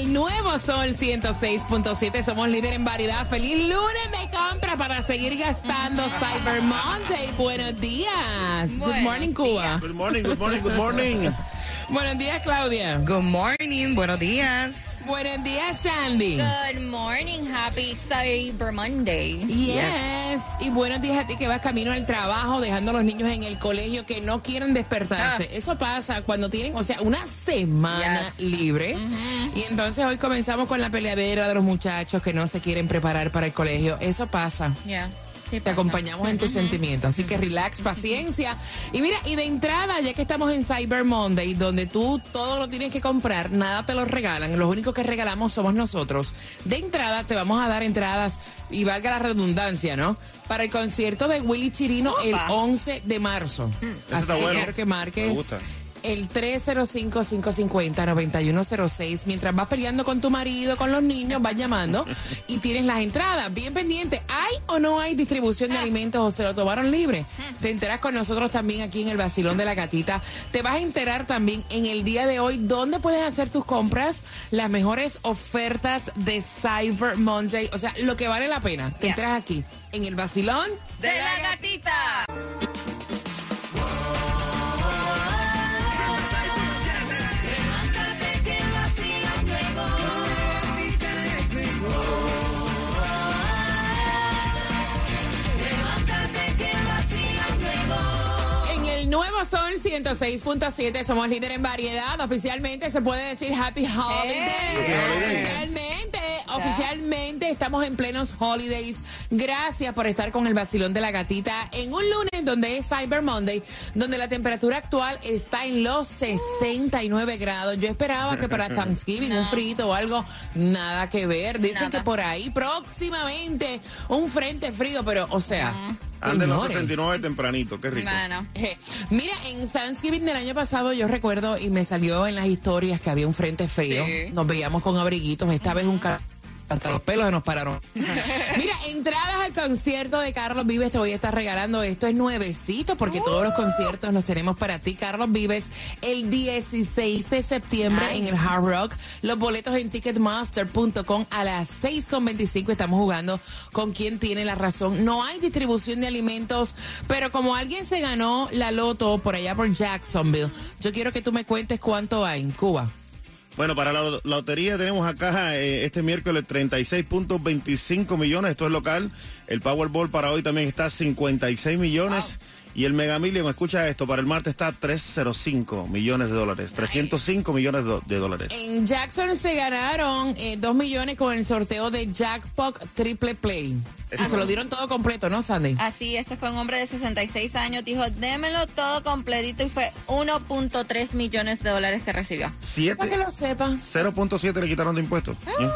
El nuevo Sol 106.7 somos líder en variedad. Feliz lunes de compra para seguir gastando Cyber Monday. Buenos días. Good morning, Cuba. Good morning, good morning, good morning. Buenos días, Claudia. Good morning, buenos días. Buenos días, Sandy. Good morning, happy Cyber Monday. Yes. Y buenos días a ti que vas camino al trabajo, dejando a los niños en el colegio que no quieren despertarse. Ah. Eso pasa cuando tienen, o sea, una semana libre. Y entonces hoy comenzamos con la peleadera de los muchachos que no se quieren preparar para el colegio. Eso pasa. Yeah. Te acompañamos en tus sentimientos. Así que relax, paciencia. Y mira, y de entrada, ya que estamos en Cyber Monday, donde tú todo lo tienes que comprar, nada te lo regalan. Los únicos que regalamos somos nosotros. De entrada, te vamos a dar entradas, y valga la redundancia, ¿no? Para el concierto de Willy Chirino el 11 de marzo. Así está que bueno. que marques. Me gusta. El 305-550-9106. Mientras vas peleando con tu marido, con los niños, vas llamando y tienes las entradas. Bien pendiente. ¿Hay o no hay distribución de alimentos o se lo tomaron libre? Te enteras con nosotros también aquí en el Basilón de la Gatita. Te vas a enterar también en el día de hoy dónde puedes hacer tus compras, las mejores ofertas de Cyber Monday. O sea, lo que vale la pena. Te enteras aquí en el Basilón. De la gatita. Nuevo Sol 106.7 somos líder en variedad. Oficialmente se puede decir Happy Holidays. Oficialmente, oficialmente estamos en plenos holidays. Gracias por estar con el vacilón de la gatita en un lunes donde es Cyber Monday, donde la temperatura actual está en los 69 grados. Yo esperaba que para Thanksgiving un frito o algo, nada que ver. Dicen Nada. que por ahí próximamente un frente frío, pero o sea, Ande los señores. 69 tempranito, qué rico. Bueno. Eh, Mira, en Thanksgiving del año pasado yo recuerdo y me salió en las historias que había un frente frío. Sí. Nos veíamos con abriguitos. Esta vez un ca- hasta los pelos se nos pararon. Mira, entradas al concierto de Carlos Vives te voy a estar regalando. Esto es nuevecito porque todos los conciertos los tenemos para ti. Carlos Vives el 16 de septiembre en el Hard Rock. Los boletos en ticketmaster.com a las 6.25 estamos jugando con quien tiene la razón. No hay distribución de alimentos, pero como alguien se ganó la loto por allá por Jacksonville, yo quiero que tú me cuentes cuánto hay en Cuba. Bueno, para la lo- lotería tenemos acá eh, este miércoles 36.25 millones, esto es local. El Powerball para hoy también está 56 millones. Y el Mega Million, escucha esto, para el martes está 305 millones de dólares, 305 millones de dólares. En Jackson se ganaron eh, 2 millones con el sorteo de Jackpot Triple Play. Y se lo dieron todo completo, ¿no, Sandy? Así, este fue un hombre de 66 años. Dijo, démelo todo completito y fue 1.3 millones de dólares que recibió. Para que 7, lo sepan. 0.7 le quitaron de impuestos. Ya.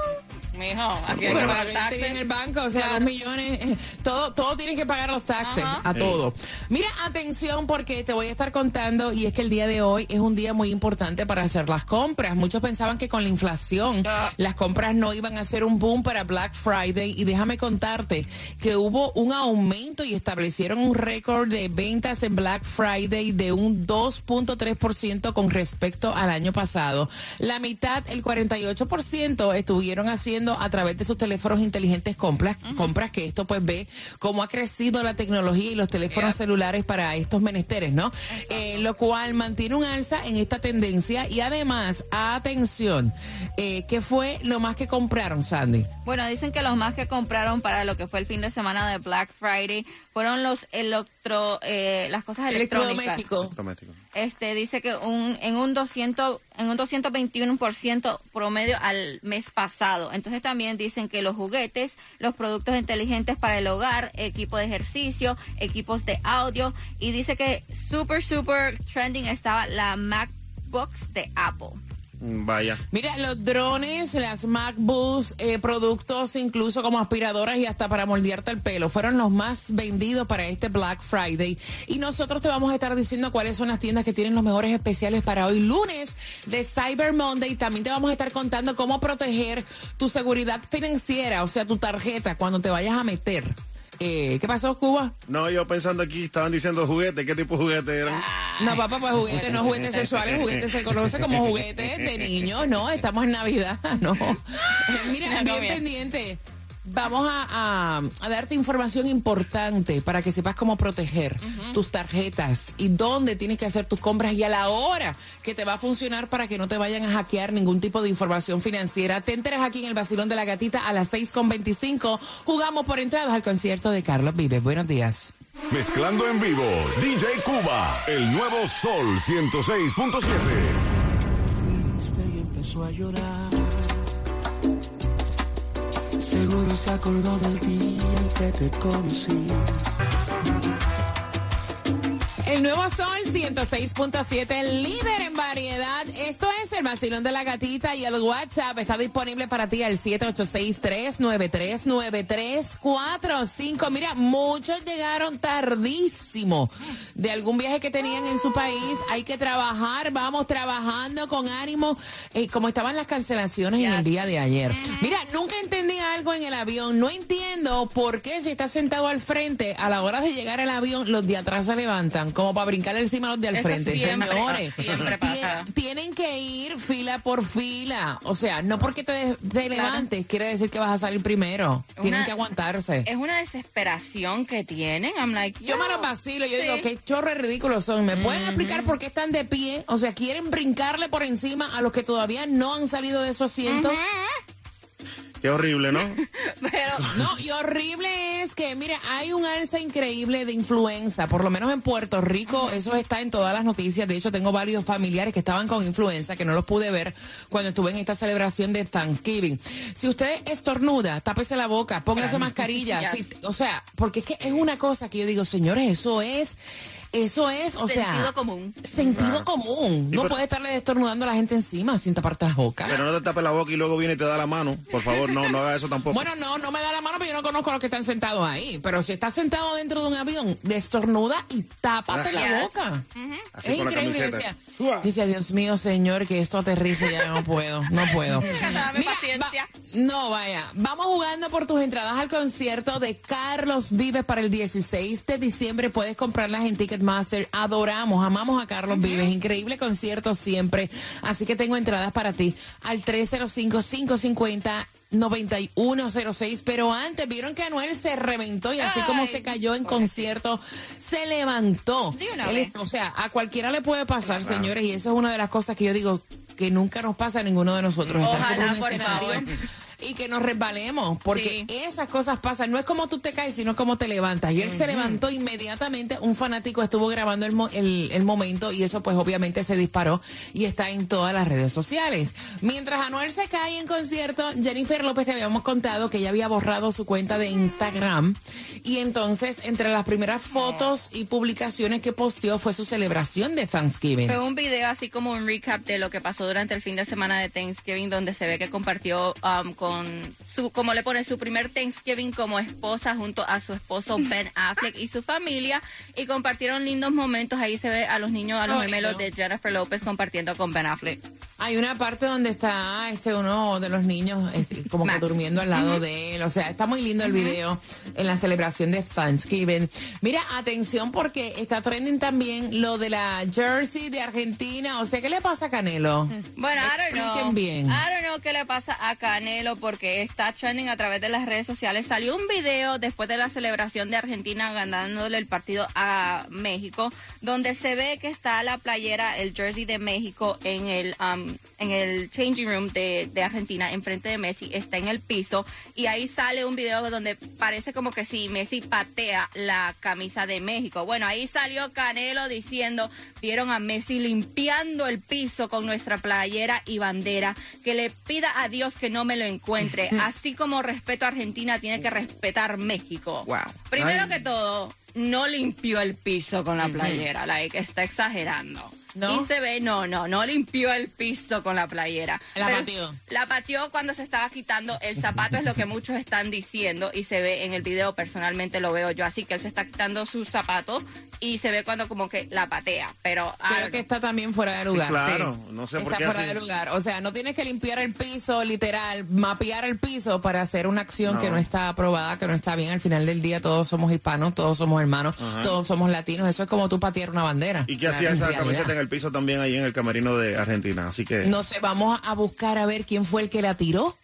Mijo, aquí Sí, hay que pero para pagar taxes. en el banco, o sea, dos millones, eh, todo, todo tiene que pagar los taxes, Ajá. a Sí. todo. Mira, atención, porque te voy a estar contando, y es que el día de hoy es un día muy importante para hacer las compras. Muchos pensaban que con la inflación Ah. las compras no iban a ser un boom para Black Friday, y déjame contarte que hubo un aumento y establecieron un récord de ventas en Black Friday de un 2.3% con respecto al año pasado. La mitad, el 48%, estuvieron haciendo a través de sus teléfonos inteligentes compras, compras que esto pues ve cómo ha crecido la tecnología y los teléfonos celulares para estos menesteres, ¿no? Eh, lo cual mantiene un alza en esta tendencia y además, atención, eh, ¿qué fue lo más que compraron, Sandy? Bueno, dicen que los más que compraron para lo que fue el fin de semana de Black Friday fueron los electro, eh, las cosas electrónicas. Electrodomésticos. Este dice que un, en un 200 en un 221% promedio al mes pasado. Entonces también dicen que los juguetes, los productos inteligentes para el hogar, equipo de ejercicio, equipos de audio y dice que super super trending estaba la MacBooks de Apple. Vaya. Mira, los drones, las MacBooks, eh, productos incluso como aspiradoras y hasta para moldearte el pelo, fueron los más vendidos para este Black Friday. Y nosotros te vamos a estar diciendo cuáles son las tiendas que tienen los mejores especiales para hoy lunes de Cyber Monday. También te vamos a estar contando cómo proteger tu seguridad financiera, o sea, tu tarjeta cuando te vayas a meter. Eh, ¿Qué pasó, Cuba? No, yo pensando aquí, estaban diciendo juguetes. ¿Qué tipo de juguetes eran? No, papá, pues juguetes, no juguetes sexuales, juguetes se conoce como juguetes de niños, no, estamos en Navidad, no. Eh, Mira, bien pendiente. Vamos a, a- a darte información importante para que sepas cómo proteger tus tarjetas y dónde tienes que hacer tus compras y a la hora que te va a funcionar para que no te vayan a hackear ningún tipo de información financiera. Te enteras aquí en el Basilón de la Gatita a las 6.25. Jugamos por entradas al concierto de Carlos Vives. Buenos días. Mezclando en vivo, DJ Cuba, el nuevo Sol 106.7. fuiste y empezó a llorar. Seguro se acordó del día en que te conocí. El nuevo Sol 106.7, el líder en variedad. Esto es el vacilón de la gatita y el WhatsApp está disponible para ti al 786-393-9345. Mira, muchos llegaron tardísimo de algún viaje que tenían en su país. Hay que trabajar, vamos trabajando con ánimo, eh, como estaban las cancelaciones en el día de ayer. Mira, nunca entendí algo en el avión. No entiendo por qué si estás sentado al frente, a la hora de llegar al avión, los de atrás se levantan, como para brincar encima a los de al Eso frente. siempre, Señores, siempre pasa. Tien- tienen que ir fila por fila. O sea, no porque te, te levantes quiere decir que vas a salir primero. Tienen que aguantarse. Es una desesperación que tienen. I'm like, Yo me los vacilo, yo Sí. digo, qué chorre ridículos son. ¿Me pueden explicar por qué están de pie? O sea, quieren brincarle por encima a los que todavía no han salido de su asiento. Qué horrible, ¿no? Pero No, y horrible es que, mira, hay un alza increíble de influenza, por lo menos en Puerto Rico, eso está en todas las noticias. De hecho, tengo varios familiares que estaban con influenza, que no los pude ver cuando estuve en esta celebración de Thanksgiving. Si usted estornuda, tápese la boca, póngase mascarilla. Yes. Si- o sea, porque es que es una cosa que yo digo, señores, eso es, eso es, o sea... Sentido común. Sentido común. No por- puede estarle estornudando a la gente encima sin taparte las bocas. Pero no te tapes la boca y luego viene y te da la mano. Por favor, no, no haga eso tampoco. Bueno, no, no me da la mano, pero yo no conozco a los que están sentados ahí. Pero si estás sentado dentro de un avión, destornuda y tápate la Yes. boca. Así Es con la increíble. Decía, decía, Dios mío, señor, que esto aterrice ya no puedo, no puedo. Paciencia. va- no, vaya. Vamos jugando por tus entradas al concierto de Carlos Vives para el 16 de diciembre. Puedes comprarlas en Ticketmaster. Adoramos, amamos a Carlos Vives. Increíble concierto siempre. Así que tengo entradas para ti al 305-550. 9106, pero antes vieron que Anuel se reventó y así como se cayó en concierto, se levantó. Él o sea, a cualquiera le puede pasar, señores, y eso es una de las cosas que yo digo que nunca nos pasa a ninguno de nosotros. Ojalá, por favor. Y que nos resbalemos, porque Sí. esas cosas pasan. No es como tú te caes, sino como te levantas. Y él se levantó inmediatamente. Un fanático estuvo grabando el, mo- el, el momento y eso pues obviamente se disparó y está en todas las redes sociales. Mientras Anuel se cae en concierto, Jennifer López te habíamos contado que ella había borrado su cuenta de Instagram. Y entonces, entre las primeras fotos y publicaciones que posteó fue su celebración de Thanksgiving. Fue un video así como un recap de lo que pasó durante el fin de semana de Thanksgiving, donde se ve que compartió um, con su, como le pone, su primer Thanksgiving como esposa junto a su esposo Ben Affleck y su familia. Y compartieron lindos momentos. Ahí se ve a los niños, a los gemelos de Jennifer López compartiendo con Ben Affleck. Hay una parte donde está este uno de los niños este, como que durmiendo al lado de él. O sea, está muy lindo el video en la celebración de Thanksgiving. Mira, atención porque está trending también lo de la jersey de Argentina. O sea, ¿qué le pasa a Canelo? Bueno, I don't know. Expliquen bien. I don't know qué le pasa a Canelo porque está trending a través de las redes sociales. Salió un video después de la celebración de Argentina ganándole el partido a México, donde se ve que está la playera, el jersey de México en el um, en el changing room de, de Argentina, enfrente de Messi, está en el piso y ahí sale un video donde parece como que si Messi patea la camisa de México. Bueno, ahí salió Canelo diciendo, vieron a Messi limpiando el piso con nuestra playera y bandera, que le pida a Dios que no me lo encuentre. Así como respeto a Argentina, tiene que respetar México. Wow. Primero Ay. que todo, no limpió el piso con la playera, like, está exagerando. ¿No? Y se ve, no, no, no limpió el piso con la playera. La Pero pateó. La pateó cuando se estaba quitando el zapato, es lo que muchos están diciendo. Y se ve en el video, personalmente lo veo yo así, que él se está quitando sus zapatos y se ve cuando como que la patea. Pero Creo que está también fuera de lugar. claro. No sé por está qué fuera así. de lugar. O sea, no tienes que limpiar el piso, literal, mapear el piso para hacer una acción No. que no está aprobada, que no está bien. Al final del día todos somos hispanos, todos somos hermanos, todos somos latinos. Eso es como tú patear una bandera. ¿Y qué hacía esa realidad. camiseta en el piso también ahí en el camerino de Argentina? Así que. No sé, vamos a buscar a ver quién fue el que la tiró.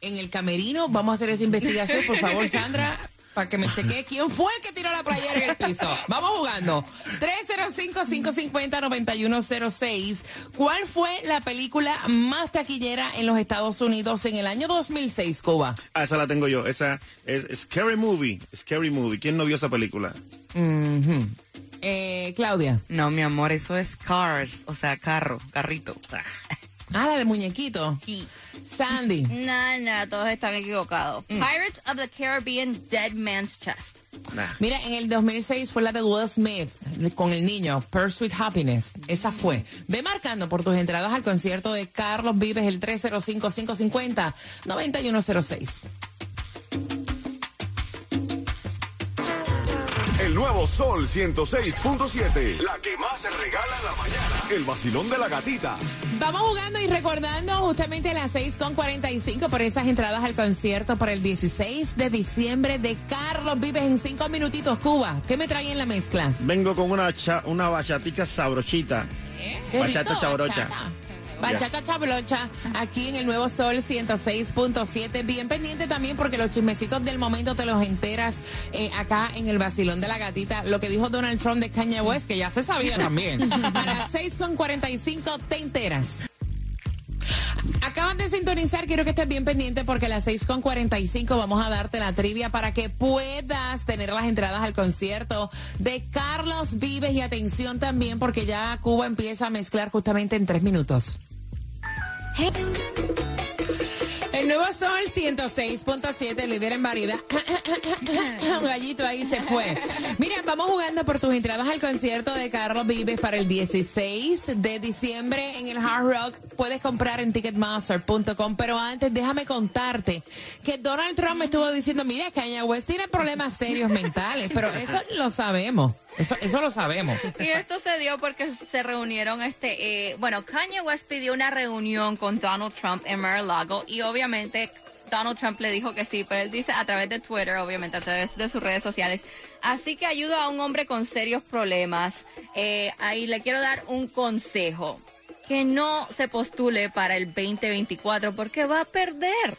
En el camerino, vamos a hacer esa investigación, por favor, Sandra, para que me chequee quién fue el que tiró la playera en el piso. Vamos jugando. 305-550-9106. ¿Cuál fue la película más taquillera en los Estados Unidos en el año 2006, Cuba? Ah, esa la tengo yo. Esa es Scary Movie. Scary Movie. ¿Quién no vio esa película? Ujú. Eh, Claudia. No, mi amor, eso es cars, o sea, carro, carrito. Ah, la de muñequito. Sí. Sandy. No, no, todos están equivocados. Pirates of the Caribbean, Dead Man's Chest. Nah. Mira, en el 2006 fue la de Will Smith con el niño, Pursuit Happiness. Esa fue. Ve marcando por tus entradas al concierto de Carlos Vives el 305-550-9106. Nuevo Sol 106.7. La que más se regala en la mañana. El vacilón de la gatita. Vamos jugando y recordando justamente las 6.45 por esas entradas al concierto para el 16 de diciembre de Carlos Vives en cinco minutitos, Cuba. ¿Qué me trae en la mezcla? Vengo con una, cha- una bachatica sabrochita. Qué Bachata bachata. Bachata chabrocha, aquí en el Nuevo Sol 106.7. Bien pendiente también porque los chismecitos del momento te los enteras eh, acá en el Basilón de la Gatita. Lo que dijo Donald Trump de Kanye West, que ya se sabía también. A las 6.45 te enteras. Acaban de sintonizar, quiero que estés bien pendiente porque a las 6.45 vamos a darte la trivia para que puedas tener las entradas al concierto de Carlos Vives y atención también porque ya Cuba empieza a mezclar justamente en tres minutos. El nuevo sol 106.7, líder en variedad. Un gallito ahí se fue. Mira, vamos jugando por tus entradas al concierto de Carlos Vives para el 16 de diciembre en el Hard Rock. Puedes comprar en ticketmaster.com, pero antes déjame contarte que Donald Trump me estuvo diciendo, mira, Kanye West tiene problemas serios mentales, pero eso lo sabemos. Eso, eso lo sabemos. Y esto se dio porque se reunieron, este, eh, bueno, Kanye West pidió una reunión con Donald Trump en Mar-a-Lago y obviamente Donald Trump le dijo que sí, pero él dice a través de Twitter, obviamente a través de sus redes sociales, así que ayuda a un hombre con serios problemas. Eh, ahí le quiero dar un consejo, que no se postule para el 2024 porque va a perder.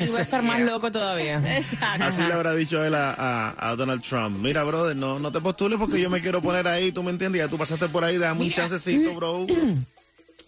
Y va a estar más loco todavía. Exacto. Así le habrá dicho él a, a- a Donald Trump. Mira, brother, no, no te postules porque yo me quiero poner ahí, tú me entiendes, ya tú pasaste por ahí, dame un chancecito, bro.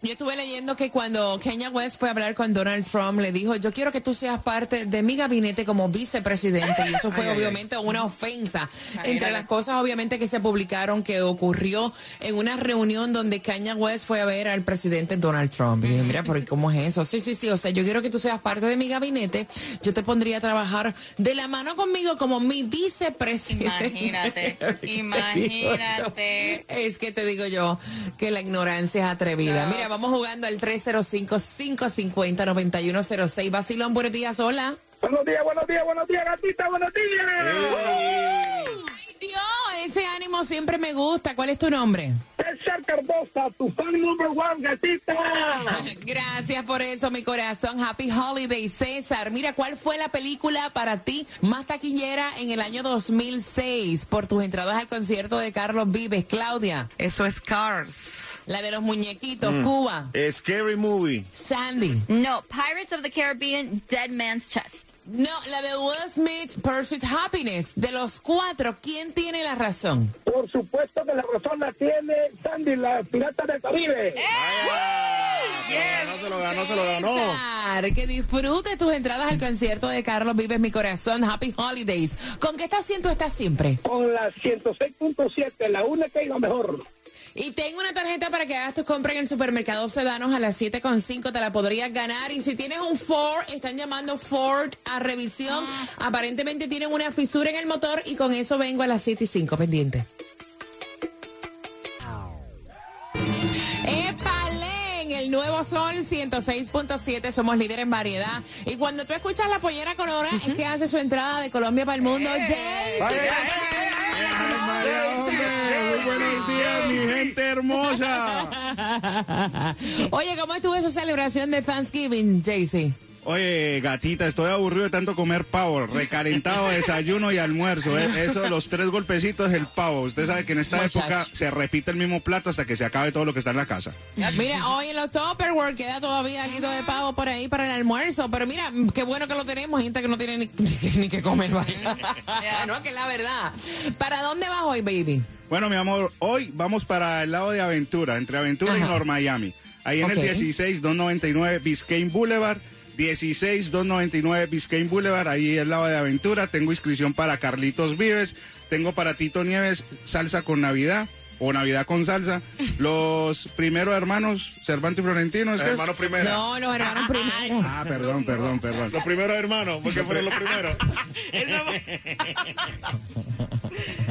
Yo estuve leyendo que cuando Kenya West fue a hablar con Donald Trump, le dijo, yo quiero que tú seas parte de mi gabinete como vicepresidente. Y eso fue Ay, ay, obviamente una ofensa. Ay, Entre las cosas obviamente que se publicaron que ocurrió en una reunión donde Kenya West fue a ver al presidente Donald Trump. Y dije, mira, pero ¿cómo es eso? Sí, sí, sí. O sea, yo quiero que tú seas parte de mi gabinete. Yo te pondría a trabajar de la mano conmigo como mi vicepresidente. Imagínate, imagínate. Es que te digo yo que la ignorancia es atrevida. No. Mira, vamos jugando al 305-550-9106. Basilón, buenos días, hola. Buenos días, buenos días, buenos días, gatita, buenos días. Ay, Dios, ese ánimo siempre me gusta. ¿Cuál es tu nombre? César Cardosa, tu fan number one, gatita. Gracias por eso, mi corazón. Happy Holiday, César. Mira, ¿cuál fue la película para ti más taquillera en el año 2006 por tus entradas al concierto de Carlos Vives? Claudia, Eso es cars. La de los muñequitos, Cuba, Eh, Scary Movie. Sandy. No, Pirates of the Caribbean, Dead Man's Chest. No, la de Will Smith, Pursuit Happiness. De los cuatro, ¿quién tiene la razón? Por supuesto que la razón la tiene Sandy, la pirata del Caribe. No se lo ganó, se lo ganó. César, que disfrute tus entradas al concierto de Carlos Vives Mi Corazón. Happy Holidays. ¿Con qué estación tú estás siempre? Con la 106.7, la única y la mejor. Y tengo una tarjeta para que hagas tus compras en el supermercado Sedanos a las 7.5. Te la podrías ganar. Y si tienes un Ford, están llamando Ford a revisión. Aparentemente tienen una fisura en el motor y con eso vengo a las 7 y 5 pendiente. el nuevo Sol 106.7, somos líderes en variedad. Y cuando tú escuchas la pollera colora, es que hace su entrada de Colombia para el mundo. Jay. Mi gente hermosa. Oye, ¿cómo estuvo esa celebración de Thanksgiving, Jaycee? Oye, gatita, estoy aburrido de tanto comer pavo, recalentado, desayuno y almuerzo. ¿eh? Eso, los tres golpecitos, el pavo. Usted sabe que en esta época se repite el mismo plato hasta que se acabe todo lo que está en la casa. Mira, hoy en los Tupperware queda todavía algo de pavo por ahí para el almuerzo. Pero mira, qué bueno que lo tenemos. Gente que no tiene ni, ni que- ni que comer. no, que la verdad. ¿Para dónde vas hoy, baby? Bueno, mi amor, hoy vamos para el lado de Aventura, entre Aventura y. North Miami. Ahí en Ok. el 16299 Biscayne Boulevard. 16299 Biscayne Boulevard, ahí al lado de Aventura. Tengo inscripción para Carlitos Vives. Tengo para Tito Nieves salsa con Navidad o Navidad con salsa. Los primeros hermanos, Cervantes y Florentino. ¿es? Hermanos primero. No, los hermanos primero. Ah, perdón, perdón, perdón. Los primeros hermanos, porque fueron los primeros.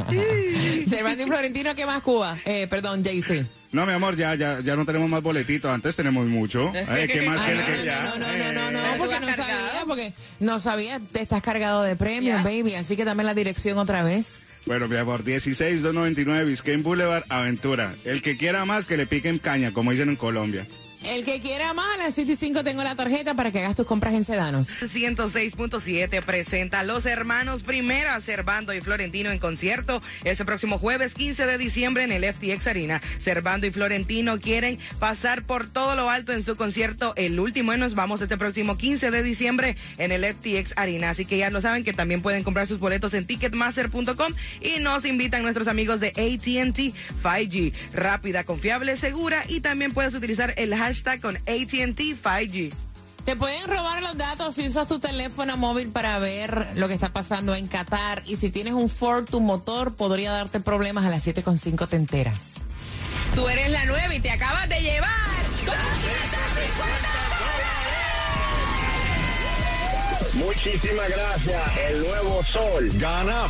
Cervantes y Florentino, ¿qué más Cuba? Eh, perdón, Jaycee. No, mi amor, ya, ya, ya no tenemos más boletitos. Antes tenemos mucho. ¿Qué más Ah, quiere que no, ya? no, no, no, no, no, Pero porque no sabía, cargado. porque no sabía, te estás cargado de premios, baby, así que dame la dirección otra vez. Bueno, mi amor, 16299 Biscayne Boulevard, Aventura. El que quiera más, que le piquen caña, como dicen en Colombia. El que quiera más, a las 7 y 5 tengo la tarjeta para que hagas tus compras en Sedanos. 106.7 presenta a los hermanos Primera, Servando y Florentino en concierto este próximo jueves 15 de diciembre en el FTX Arena. Servando y Florentino quieren pasar por todo lo alto en su concierto. El último y nos vamos este próximo 15 de diciembre en el FTX Arena. Así que ya lo saben que también pueden comprar sus boletos en ticketmaster.com y nos invitan nuestros amigos de ATT 5G. Rápida, confiable, segura y también puedes utilizar el hashtag con ATT 5G. Te pueden robar los datos si usas tu teléfono móvil para ver lo que está pasando en Qatar. Y si tienes un Ford, tu motor podría darte problemas a las 7.5 te enteras. Tú eres la nueva y te acabas de llevar. Muchísimas gracias. El nuevo sol. Gana